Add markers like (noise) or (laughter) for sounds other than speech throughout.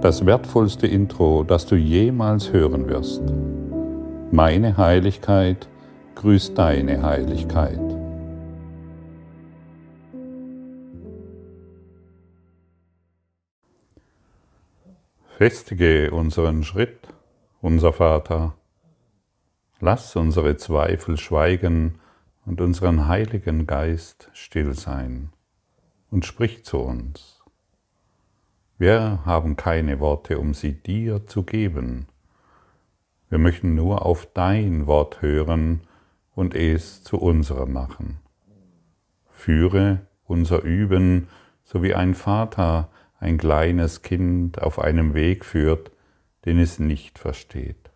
das wertvollste Intro, das du jemals hören wirst. Meine Heiligkeit grüßt deine Heiligkeit. Festige unseren Schritt, unser Vater. Lass unsere Zweifel schweigen und unseren Heiligen Geist still sein und sprich zu uns. Wir haben keine Worte, um sie dir zu geben. Wir möchten nur auf dein Wort hören und es zu unserem machen. Führe unser Üben, so wie ein Vater ein kleines Kind auf einem Weg führt, den es nicht versteht.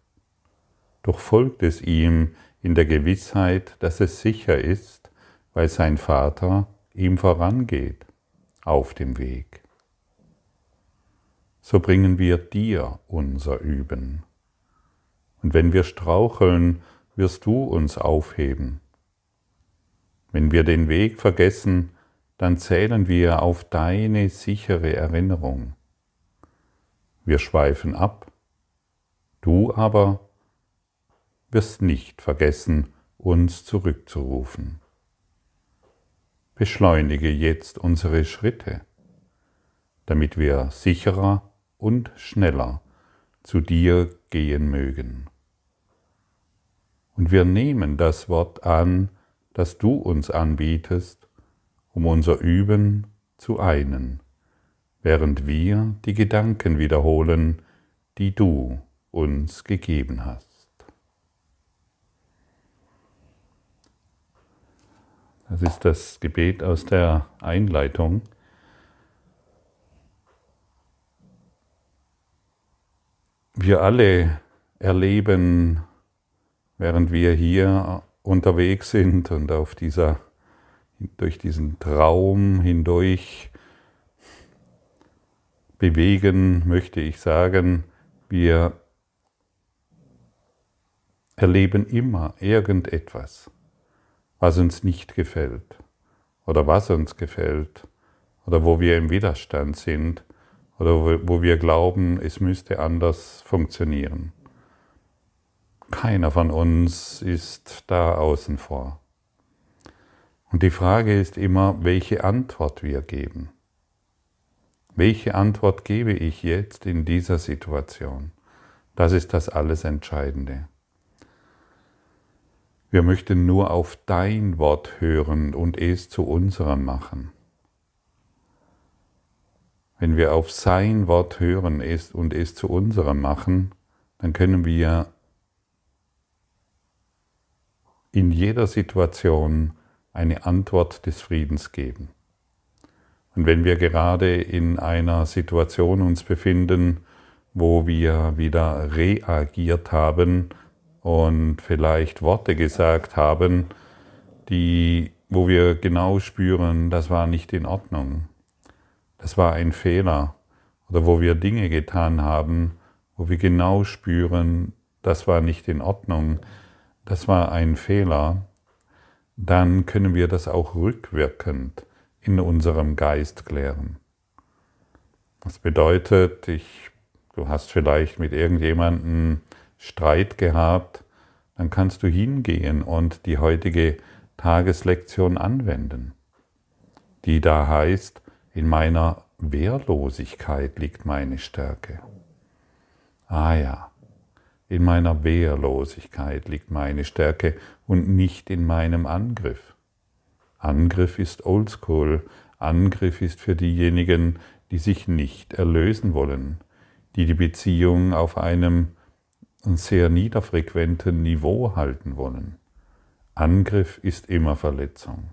Doch folgt es ihm in der Gewissheit, dass es sicher ist, weil sein Vater ihm vorangeht auf dem Weg so bringen wir dir unser Üben. Und wenn wir straucheln, wirst du uns aufheben. Wenn wir den Weg vergessen, dann zählen wir auf deine sichere Erinnerung. Wir schweifen ab, du aber wirst nicht vergessen, uns zurückzurufen. Beschleunige jetzt unsere Schritte, damit wir sicherer und schneller zu dir gehen mögen. Und wir nehmen das Wort an, das du uns anbietest, um unser Üben zu einen, während wir die Gedanken wiederholen, die du uns gegeben hast. Das ist das Gebet aus der Einleitung. Wir alle erleben, während wir hier unterwegs sind und auf dieser, durch diesen Traum hindurch bewegen, möchte ich sagen, wir erleben immer irgendetwas, was uns nicht gefällt oder was uns gefällt oder wo wir im Widerstand sind oder wo wir glauben, es müsste anders funktionieren. Keiner von uns ist da außen vor. Und die Frage ist immer, welche Antwort wir geben. Welche Antwort gebe ich jetzt in dieser Situation? Das ist das alles Entscheidende. Wir möchten nur auf dein Wort hören und es zu unserem machen. Wenn wir auf sein Wort hören und es zu unserem machen, dann können wir in jeder Situation eine Antwort des Friedens geben. Und wenn wir gerade in einer Situation uns befinden, wo wir wieder reagiert haben und vielleicht Worte gesagt haben, die, wo wir genau spüren, das war nicht in Ordnung, das war ein Fehler oder wo wir Dinge getan haben, wo wir genau spüren, das war nicht in Ordnung, das war ein Fehler, dann können wir das auch rückwirkend in unserem Geist klären. Das bedeutet, ich, du hast vielleicht mit irgendjemandem Streit gehabt, dann kannst du hingehen und die heutige Tageslektion anwenden, die da heißt, in meiner Wehrlosigkeit liegt meine Stärke. Ah ja, in meiner Wehrlosigkeit liegt meine Stärke und nicht in meinem Angriff. Angriff ist oldschool, Angriff ist für diejenigen, die sich nicht erlösen wollen, die die Beziehung auf einem sehr niederfrequenten Niveau halten wollen. Angriff ist immer Verletzung.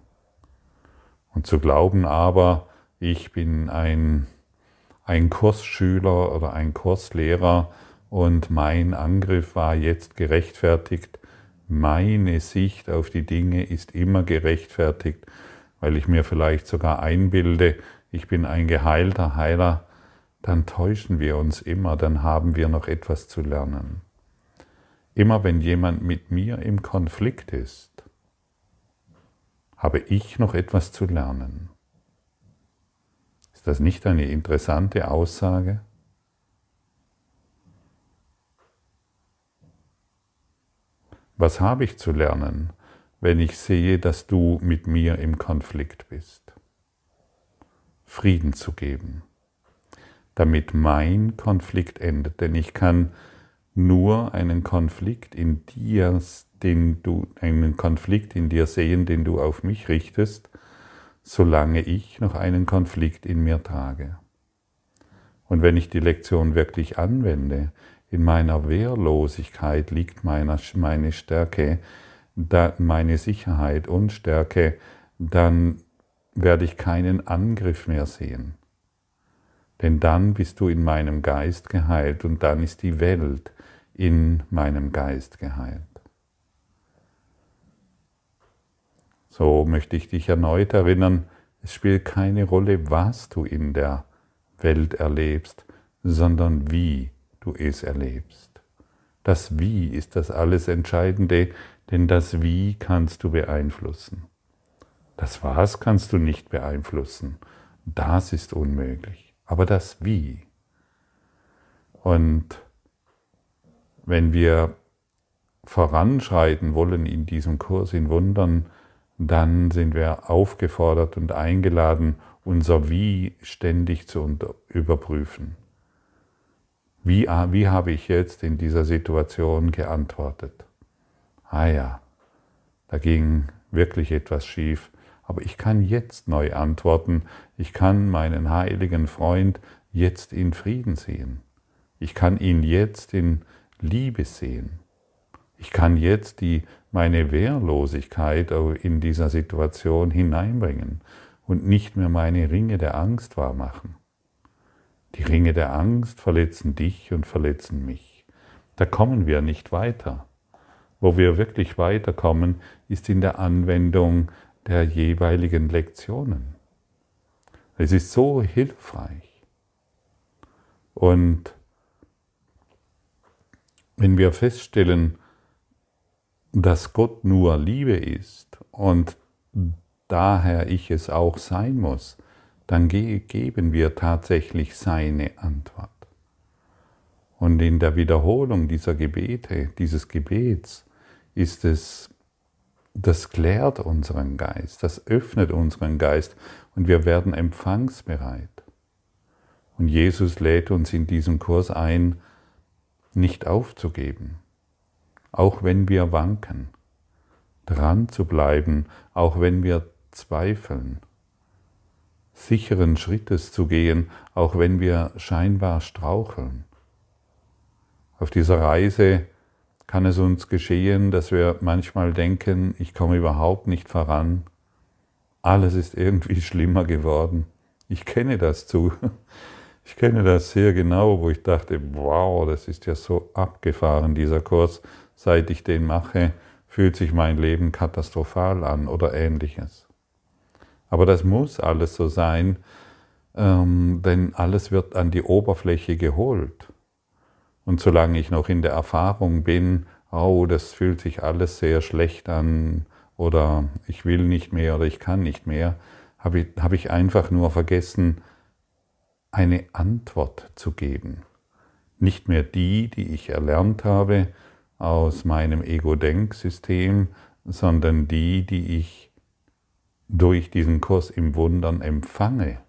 Und zu glauben aber, ich bin ein, ein Kursschüler oder ein Kurslehrer und mein Angriff war jetzt gerechtfertigt. Meine Sicht auf die Dinge ist immer gerechtfertigt, weil ich mir vielleicht sogar einbilde, ich bin ein geheilter Heiler, dann täuschen wir uns immer, dann haben wir noch etwas zu lernen. Immer wenn jemand mit mir im Konflikt ist, habe ich noch etwas zu lernen. Ist das nicht eine interessante Aussage? Was habe ich zu lernen, wenn ich sehe, dass du mit mir im Konflikt bist? Frieden zu geben, damit mein Konflikt endet, denn ich kann nur einen Konflikt in dir, den du einen Konflikt in dir sehen, den du auf mich richtest, solange ich noch einen Konflikt in mir trage. Und wenn ich die Lektion wirklich anwende, in meiner Wehrlosigkeit liegt meine, Stärke, meine Sicherheit und Stärke, dann werde ich keinen Angriff mehr sehen. Denn dann bist du in meinem Geist geheilt und dann ist die Welt in meinem Geist geheilt. So möchte ich dich erneut erinnern, es spielt keine Rolle, was du in der Welt erlebst, sondern wie du es erlebst. Das Wie ist das alles Entscheidende, denn das Wie kannst du beeinflussen. Das Was kannst du nicht beeinflussen. Das ist unmöglich. Aber das Wie. Und wenn wir voranschreiten wollen in diesem Kurs in Wundern, dann sind wir aufgefordert und eingeladen, unser Wie ständig zu überprüfen. Wie, wie habe ich jetzt in dieser Situation geantwortet? Ah ja, da ging wirklich etwas schief aber ich kann jetzt neu antworten. Ich kann meinen heiligen Freund jetzt in Frieden sehen. Ich kann ihn jetzt in Liebe sehen. Ich kann jetzt die, meine Wehrlosigkeit in dieser Situation hineinbringen und nicht mehr meine Ringe der Angst wahrmachen. Die Ringe der Angst verletzen dich und verletzen mich. Da kommen wir nicht weiter. Wo wir wirklich weiterkommen, ist in der Anwendung der jeweiligen Lektionen. Es ist so hilfreich. Und wenn wir feststellen, dass Gott nur Liebe ist und daher ich es auch sein muss, dann geben wir tatsächlich seine Antwort. Und in der Wiederholung dieser Gebete, dieses Gebets, ist es das klärt unseren Geist, das öffnet unseren Geist und wir werden empfangsbereit. Und Jesus lädt uns in diesem Kurs ein, nicht aufzugeben, auch wenn wir wanken, dran zu bleiben, auch wenn wir zweifeln, sicheren Schrittes zu gehen, auch wenn wir scheinbar straucheln. Auf dieser Reise kann es uns geschehen, dass wir manchmal denken, ich komme überhaupt nicht voran, alles ist irgendwie (laughs) schlimmer geworden. Ich kenne das zu. (laughs) Ich kenne das sehr genau, wo ich dachte, wow, das ist ja so abgefahren, dieser Kurs. Seit ich den mache, fühlt sich mein Leben katastrophal an oder ähnliches. Aber das muss alles so sein, ähm, denn alles wird an die Oberfläche geholt. Und solange ich noch in der Erfahrung bin, oh, das fühlt sich alles sehr schlecht an oder ich will nicht mehr oder ich kann nicht mehr, habe ich, habe ich einfach nur vergessen, eine Antwort zu geben. Nicht mehr die, die ich erlernt habe aus meinem Ego-Denksystem, sondern die, die ich durch diesen Kurs im Wundern empfange.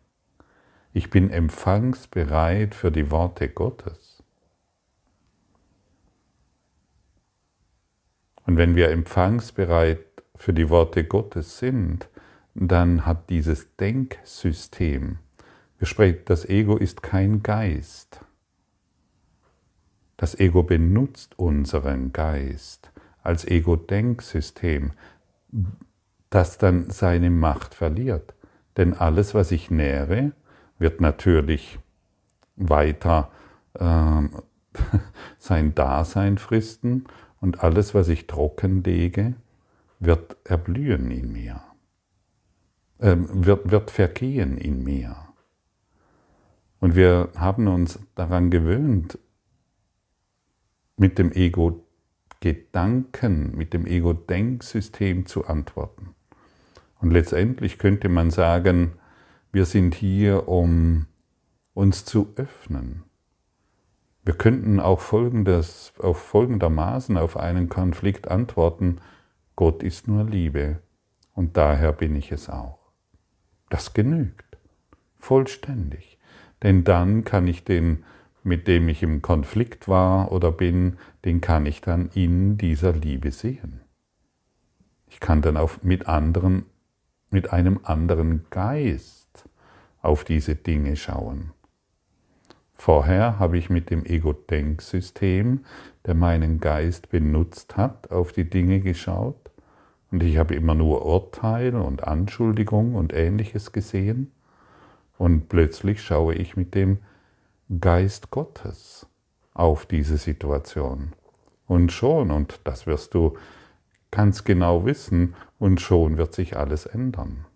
Ich bin empfangsbereit für die Worte Gottes. Und wenn wir empfangsbereit für die Worte Gottes sind, dann hat dieses Denksystem, das Ego ist kein Geist. Das Ego benutzt unseren Geist als Ego-Denksystem, das dann seine Macht verliert. Denn alles, was ich nähere, wird natürlich weiter äh, (laughs) sein Dasein fristen und alles, was ich trocken lege, wird erblühen in mir, äh, wird, wird vergehen in mir. Und wir haben uns daran gewöhnt, mit dem Ego-Gedanken, mit dem Ego-Denksystem zu antworten. Und letztendlich könnte man sagen, wir sind hier, um uns zu öffnen, Wir könnten auch folgendes, auf folgendermaßen auf einen Konflikt antworten, Gott ist nur Liebe und daher bin ich es auch. Das genügt, vollständig. Denn dann kann ich den, mit dem ich im Konflikt war oder bin, den kann ich dann in dieser Liebe sehen. Ich kann dann auf, mit anderen, mit einem anderen Geist auf diese Dinge schauen. Vorher habe ich mit dem Ego-Denksystem, der meinen Geist benutzt hat, auf die Dinge geschaut und ich habe immer nur Urteil und Anschuldigung und ähnliches gesehen und plötzlich schaue ich mit dem Geist Gottes auf diese Situation. Und schon, und das wirst du ganz genau wissen, und schon wird sich alles ändern.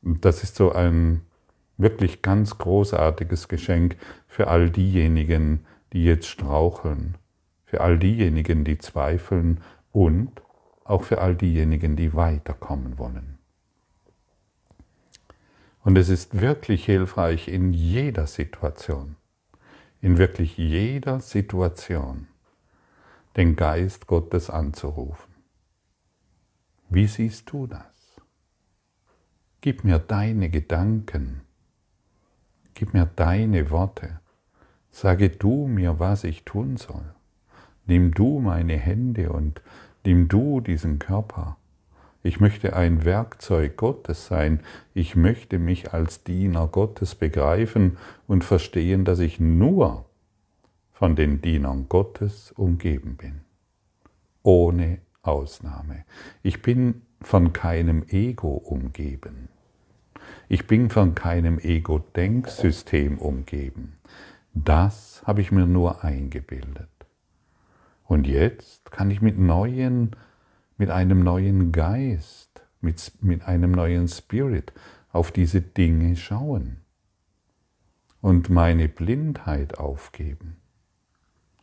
Das ist so ein wirklich ganz großartiges Geschenk für all diejenigen, die jetzt straucheln, für all diejenigen, die zweifeln und auch für all diejenigen, die weiterkommen wollen. Und es ist wirklich hilfreich in jeder Situation, in wirklich jeder Situation, den Geist Gottes anzurufen. Wie siehst du das? Gib mir deine Gedanken Gib mir deine Worte. Sage du mir, was ich tun soll. Nimm du meine Hände und nimm du diesen Körper. Ich möchte ein Werkzeug Gottes sein. Ich möchte mich als Diener Gottes begreifen und verstehen, dass ich nur von den Dienern Gottes umgeben bin. Ohne Ausnahme. Ich bin von keinem Ego umgeben. Ich bin von keinem Ego-Denksystem umgeben. Das habe ich mir nur eingebildet. Und jetzt kann ich mit neuen, mit einem neuen Geist, mit, mit einem neuen Spirit auf diese Dinge schauen und meine Blindheit aufgeben.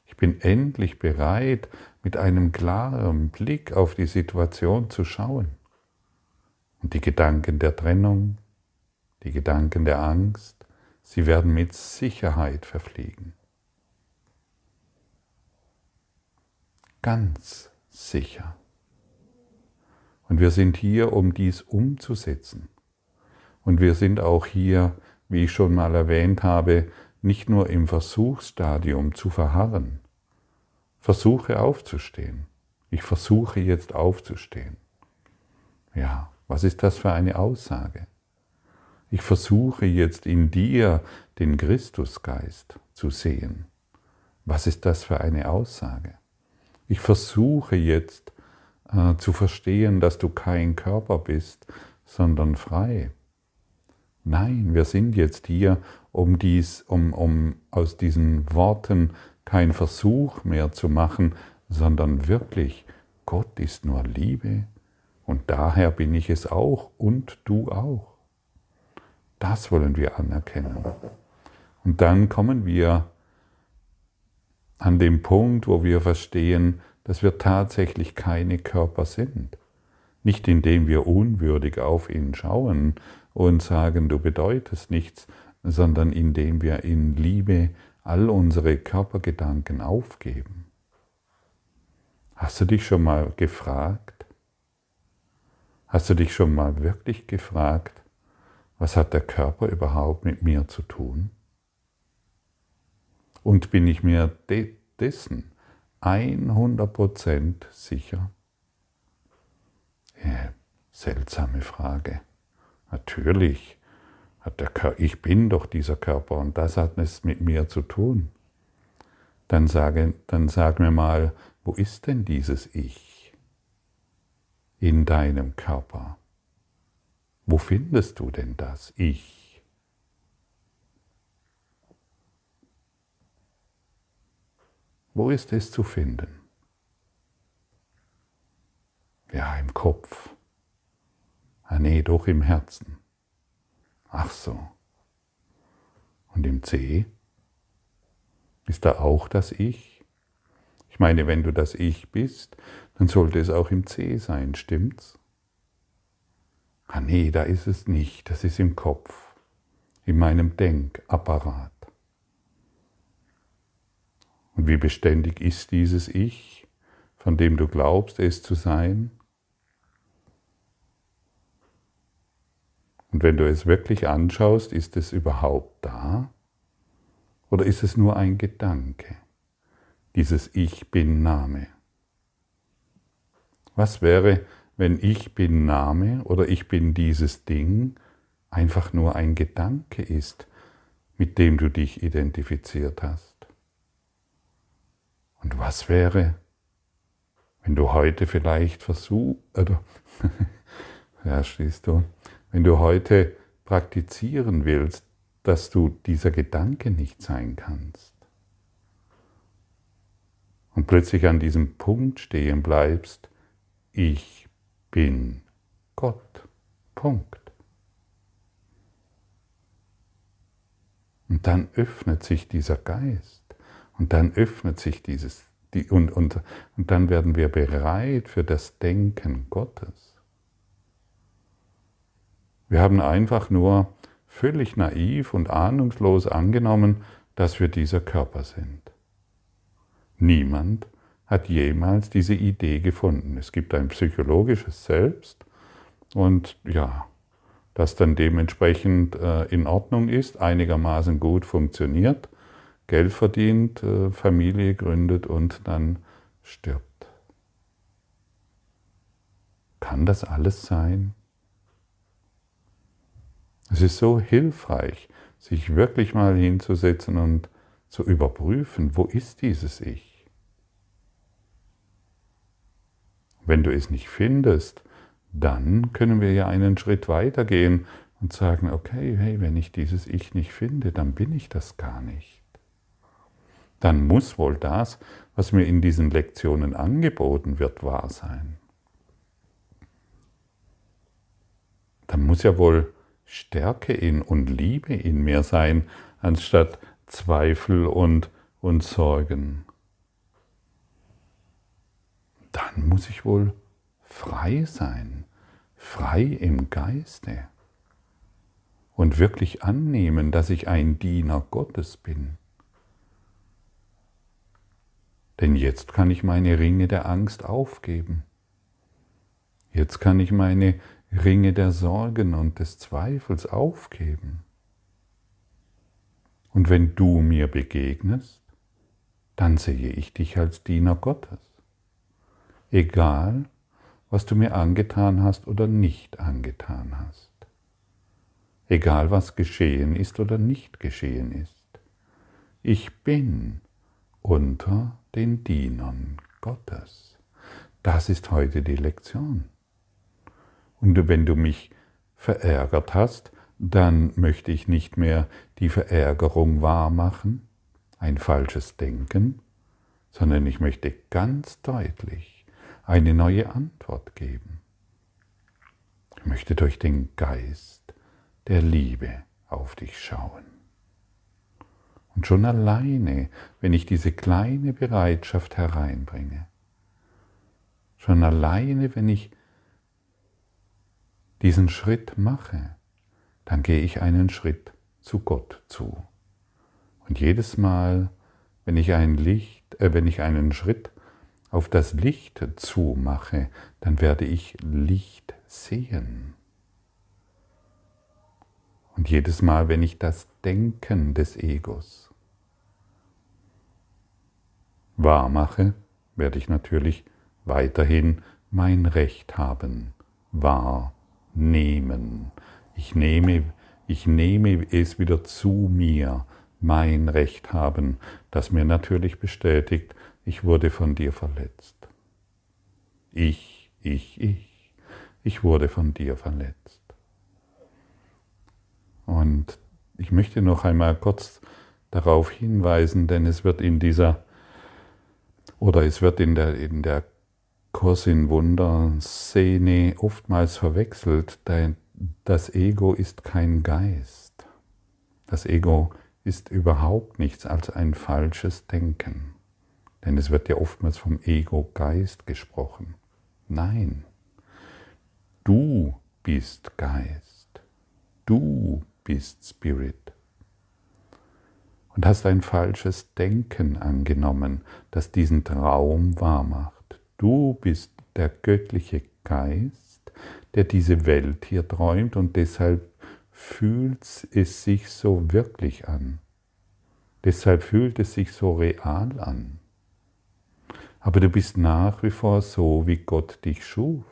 Ich bin endlich bereit, mit einem klaren Blick auf die Situation zu schauen und die Gedanken der Trennung, die Gedanken der Angst, sie werden mit Sicherheit verfliegen. Ganz sicher. Und wir sind hier, um dies umzusetzen. Und wir sind auch hier, wie ich schon mal erwähnt habe, nicht nur im Versuchsstadium zu verharren. Versuche aufzustehen. Ich versuche jetzt aufzustehen. Ja, was ist das für eine Aussage? Ich versuche jetzt in dir den Christusgeist zu sehen. Was ist das für eine Aussage? Ich versuche jetzt äh, zu verstehen, dass du kein Körper bist, sondern frei. Nein, wir sind jetzt hier, um dies, um, um aus diesen Worten kein Versuch mehr zu machen, sondern wirklich, Gott ist nur Liebe und daher bin ich es auch und du auch. Das wollen wir anerkennen. Und dann kommen wir an den Punkt, wo wir verstehen, dass wir tatsächlich keine Körper sind. Nicht indem wir unwürdig auf ihn schauen und sagen, du bedeutest nichts, sondern indem wir in Liebe all unsere Körpergedanken aufgeben. Hast du dich schon mal gefragt? Hast du dich schon mal wirklich gefragt, was hat der Körper überhaupt mit mir zu tun? Und bin ich mir de dessen 100% sicher? Ja, seltsame Frage. Natürlich hat der Körper, ich bin doch dieser Körper und das hat es mit mir zu tun. Dann, sage, dann sag mir mal, wo ist denn dieses Ich in deinem Körper? Wo findest du denn das Ich? Wo ist es zu finden? Ja, im Kopf. Ah nee, doch im Herzen. Ach so. Und im C? Ist da auch das Ich? Ich meine, wenn du das Ich bist, dann sollte es auch im C sein, stimmt's? Ah nee, da ist es nicht, das ist im Kopf. in meinem Denkapparat. Und wie beständig ist dieses Ich, von dem du glaubst, es zu sein? Und wenn du es wirklich anschaust, ist es überhaupt da? Oder ist es nur ein Gedanke, dieses Ich bin Name? Was wäre, wenn ich bin Name oder ich bin dieses Ding einfach nur ein Gedanke ist, mit dem du dich identifiziert hast? Und was wäre, wenn du heute vielleicht versuchst, oder, (laughs) ja, schließt du, wenn du heute praktizieren willst, dass du dieser Gedanke nicht sein kannst und plötzlich an diesem Punkt stehen bleibst, ich bin Gott. Punkt. Und dann öffnet sich dieser Geist und dann öffnet sich dieses die, und, und, und dann werden wir bereit für das Denken Gottes. Wir haben einfach nur völlig naiv und ahnungslos angenommen, dass wir dieser Körper sind. Niemand hat jemals diese Idee gefunden. Es gibt ein psychologisches Selbst und ja, das dann dementsprechend äh, in Ordnung ist, einigermaßen gut funktioniert, Geld verdient, äh, Familie gründet und dann stirbt. Kann das alles sein? Es ist so hilfreich, sich wirklich mal hinzusetzen und zu überprüfen, wo ist dieses Ich? Wenn du es nicht findest, dann können wir ja einen Schritt weiter gehen und sagen, okay, hey, wenn ich dieses Ich nicht finde, dann bin ich das gar nicht. Dann muss wohl das, was mir in diesen Lektionen angeboten wird, wahr sein. Dann muss ja wohl Stärke in und Liebe in mir sein, anstatt Zweifel und, und Sorgen. Dann muss ich wohl frei sein, frei im Geiste und wirklich annehmen, dass ich ein Diener Gottes bin. Denn jetzt kann ich meine Ringe der Angst aufgeben. Jetzt kann ich meine Ringe der Sorgen und des Zweifels aufgeben. Und wenn du mir begegnest, dann sehe ich dich als Diener Gottes. Egal, was du mir angetan hast oder nicht angetan hast. Egal, was geschehen ist oder nicht geschehen ist. Ich bin unter den Dienern Gottes. Das ist heute die Lektion. Und wenn du mich verärgert hast, dann möchte ich nicht mehr die Verärgerung wahrmachen, ein falsches Denken, sondern ich möchte ganz deutlich eine neue Antwort geben. Ich möchte durch den Geist der Liebe auf dich schauen. Und schon alleine, wenn ich diese kleine Bereitschaft hereinbringe, schon alleine, wenn ich diesen Schritt mache, dann gehe ich einen Schritt zu Gott zu. Und jedes Mal, wenn ich ein Licht, äh, wenn ich einen Schritt auf das Licht zu mache, dann werde ich Licht sehen. Und jedes Mal, wenn ich das Denken des Egos wahr mache, werde ich natürlich weiterhin mein Recht haben, wahr nehmen. Ich nehme, ich nehme es wieder zu mir, mein Recht haben, das mir natürlich bestätigt, ich wurde von dir verletzt. Ich, ich, ich, ich wurde von dir verletzt. Und ich möchte noch einmal kurz darauf hinweisen, denn es wird in dieser oder es wird in der, in der Kurs in Wunder-Szene oftmals verwechselt. Das Ego ist kein Geist. Das Ego ist überhaupt nichts als ein falsches Denken. Denn es wird ja oftmals vom Ego-Geist gesprochen. Nein, du bist Geist. Du bist Spirit. Und hast ein falsches Denken angenommen, das diesen Traum wahrmacht. Du bist der göttliche Geist, der diese Welt hier träumt und deshalb fühlt es sich so wirklich an. Deshalb fühlt es sich so real an. Aber du bist nach wie vor so, wie Gott dich schuf.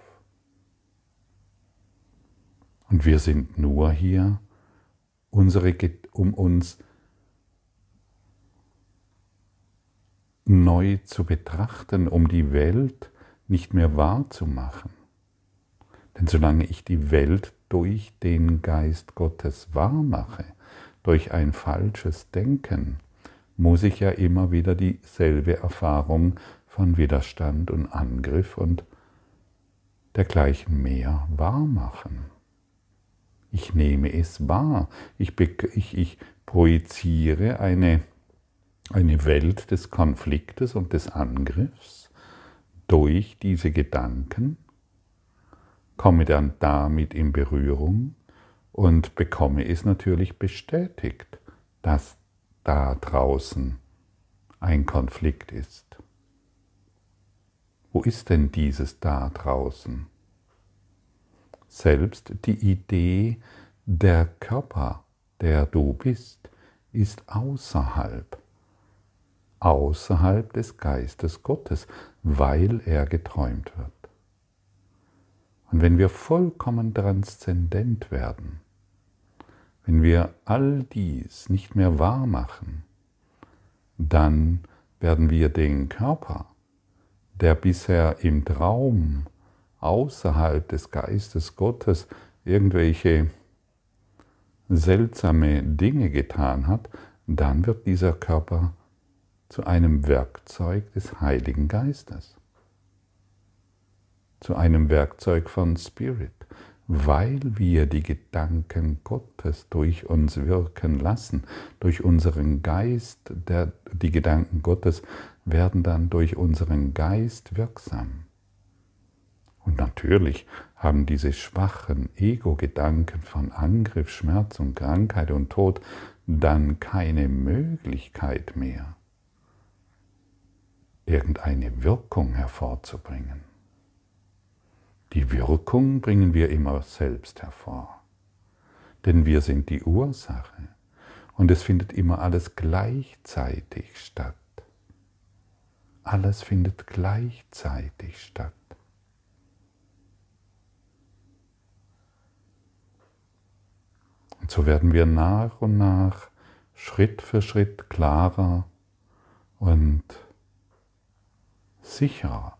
Und wir sind nur hier, unsere, um uns neu zu betrachten, um die Welt nicht mehr wahrzumachen. Denn solange ich die Welt durch den Geist Gottes wahrmache, durch ein falsches Denken, muss ich ja immer wieder dieselbe Erfahrung von Widerstand und Angriff und dergleichen mehr wahrmachen. Ich nehme es wahr. Ich, ich, ich projiziere eine, eine Welt des Konfliktes und des Angriffs durch diese Gedanken, komme dann damit in Berührung und bekomme es natürlich bestätigt, dass da draußen ein Konflikt ist. Wo ist denn dieses da draußen? Selbst die Idee der Körper, der du bist, ist außerhalb, außerhalb des Geistes Gottes, weil er geträumt wird. Und wenn wir vollkommen transzendent werden, wenn wir all dies nicht mehr wahr machen, dann werden wir den Körper, der bisher im Traum außerhalb des Geistes Gottes irgendwelche seltsame Dinge getan hat, dann wird dieser Körper zu einem Werkzeug des Heiligen Geistes, zu einem Werkzeug von Spirit, weil wir die Gedanken Gottes durch uns wirken lassen, durch unseren Geist, der, die Gedanken Gottes werden dann durch unseren Geist wirksam. Und natürlich haben diese schwachen Ego-Gedanken von Angriff, Schmerz und Krankheit und Tod dann keine Möglichkeit mehr, irgendeine Wirkung hervorzubringen. Die Wirkung bringen wir immer selbst hervor, denn wir sind die Ursache und es findet immer alles gleichzeitig statt. Alles findet gleichzeitig statt. Und so werden wir nach und nach Schritt für Schritt klarer und sicherer.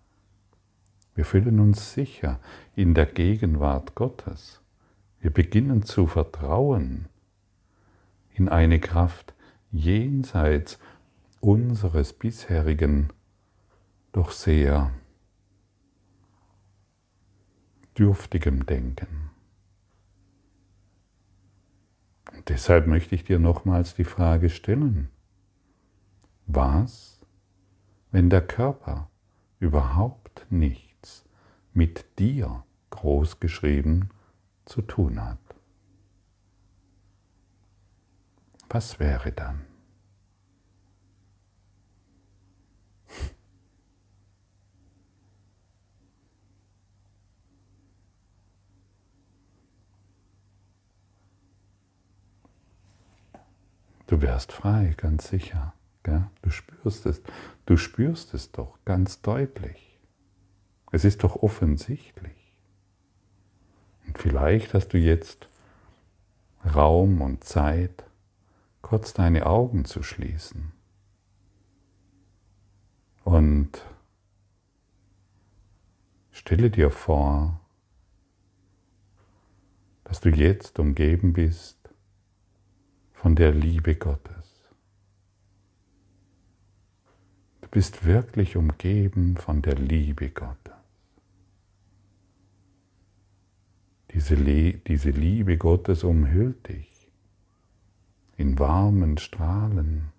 Wir fühlen uns sicher in der Gegenwart Gottes. Wir beginnen zu vertrauen in eine Kraft jenseits unseres bisherigen, doch sehr dürftigem Denken. Deshalb möchte ich dir nochmals die Frage stellen, was, wenn der Körper überhaupt nichts mit dir großgeschrieben zu tun hat? Was wäre dann? Du wärst frei, ganz sicher. Du spürst es. Du spürst es doch ganz deutlich. Es ist doch offensichtlich. Und vielleicht hast du jetzt Raum und Zeit, kurz deine Augen zu schließen. Und stelle dir vor, dass du jetzt umgeben bist von der Liebe Gottes. Du bist wirklich umgeben von der Liebe Gottes. Diese, Le diese Liebe Gottes umhüllt dich in warmen Strahlen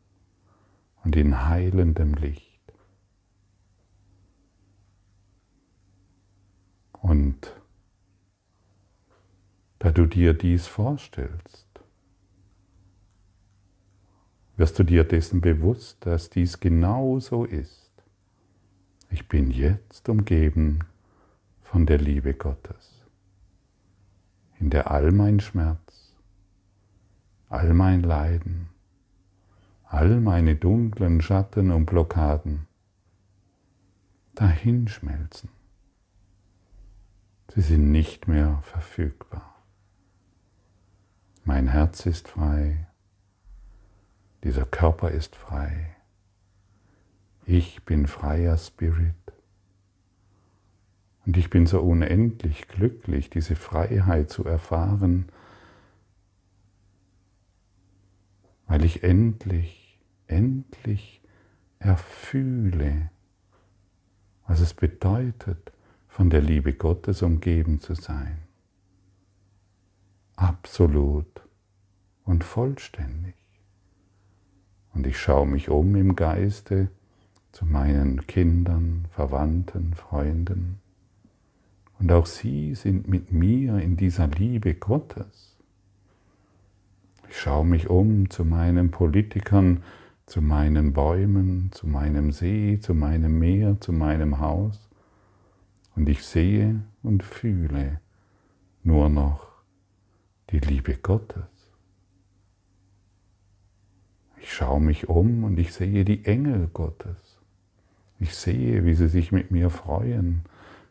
und in heilendem Licht. Und da du dir dies vorstellst, wirst du dir dessen bewusst, dass dies genau so ist. Ich bin jetzt umgeben von der Liebe Gottes, in der all mein Schmerz, all mein Leiden, all meine dunklen Schatten und Blockaden dahinschmelzen. Sie sind nicht mehr verfügbar. Mein Herz ist frei, dieser Körper ist frei. Ich bin freier Spirit. Und ich bin so unendlich glücklich, diese Freiheit zu erfahren, weil ich endlich, endlich erfühle, was es bedeutet, von der Liebe Gottes umgeben zu sein. Absolut und vollständig. Und ich schaue mich um im Geiste zu meinen Kindern, Verwandten, Freunden. Und auch sie sind mit mir in dieser Liebe Gottes. Ich schaue mich um zu meinen Politikern, zu meinen Bäumen, zu meinem See, zu meinem Meer, zu meinem Haus. Und ich sehe und fühle nur noch die Liebe Gottes. Ich schaue mich um und ich sehe die Engel Gottes. Ich sehe, wie sie sich mit mir freuen,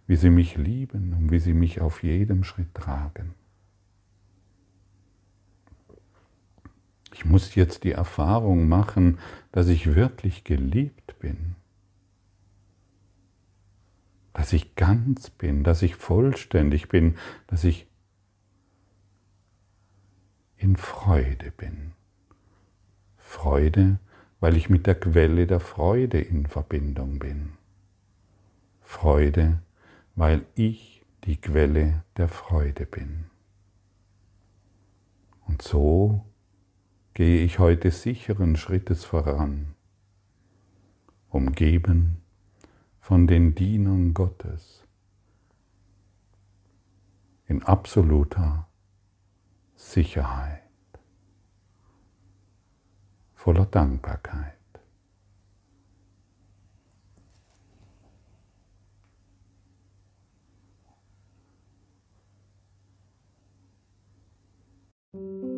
wie sie mich lieben und wie sie mich auf jedem Schritt tragen. Ich muss jetzt die Erfahrung machen, dass ich wirklich geliebt bin, dass ich ganz bin, dass ich vollständig bin, dass ich in Freude bin. Freude, weil ich mit der Quelle der Freude in Verbindung bin. Freude, weil ich die Quelle der Freude bin. Und so gehe ich heute sicheren Schrittes voran, umgeben von den Dienern Gottes, in absoluter Sicherheit voller Dankbarkeit. Musik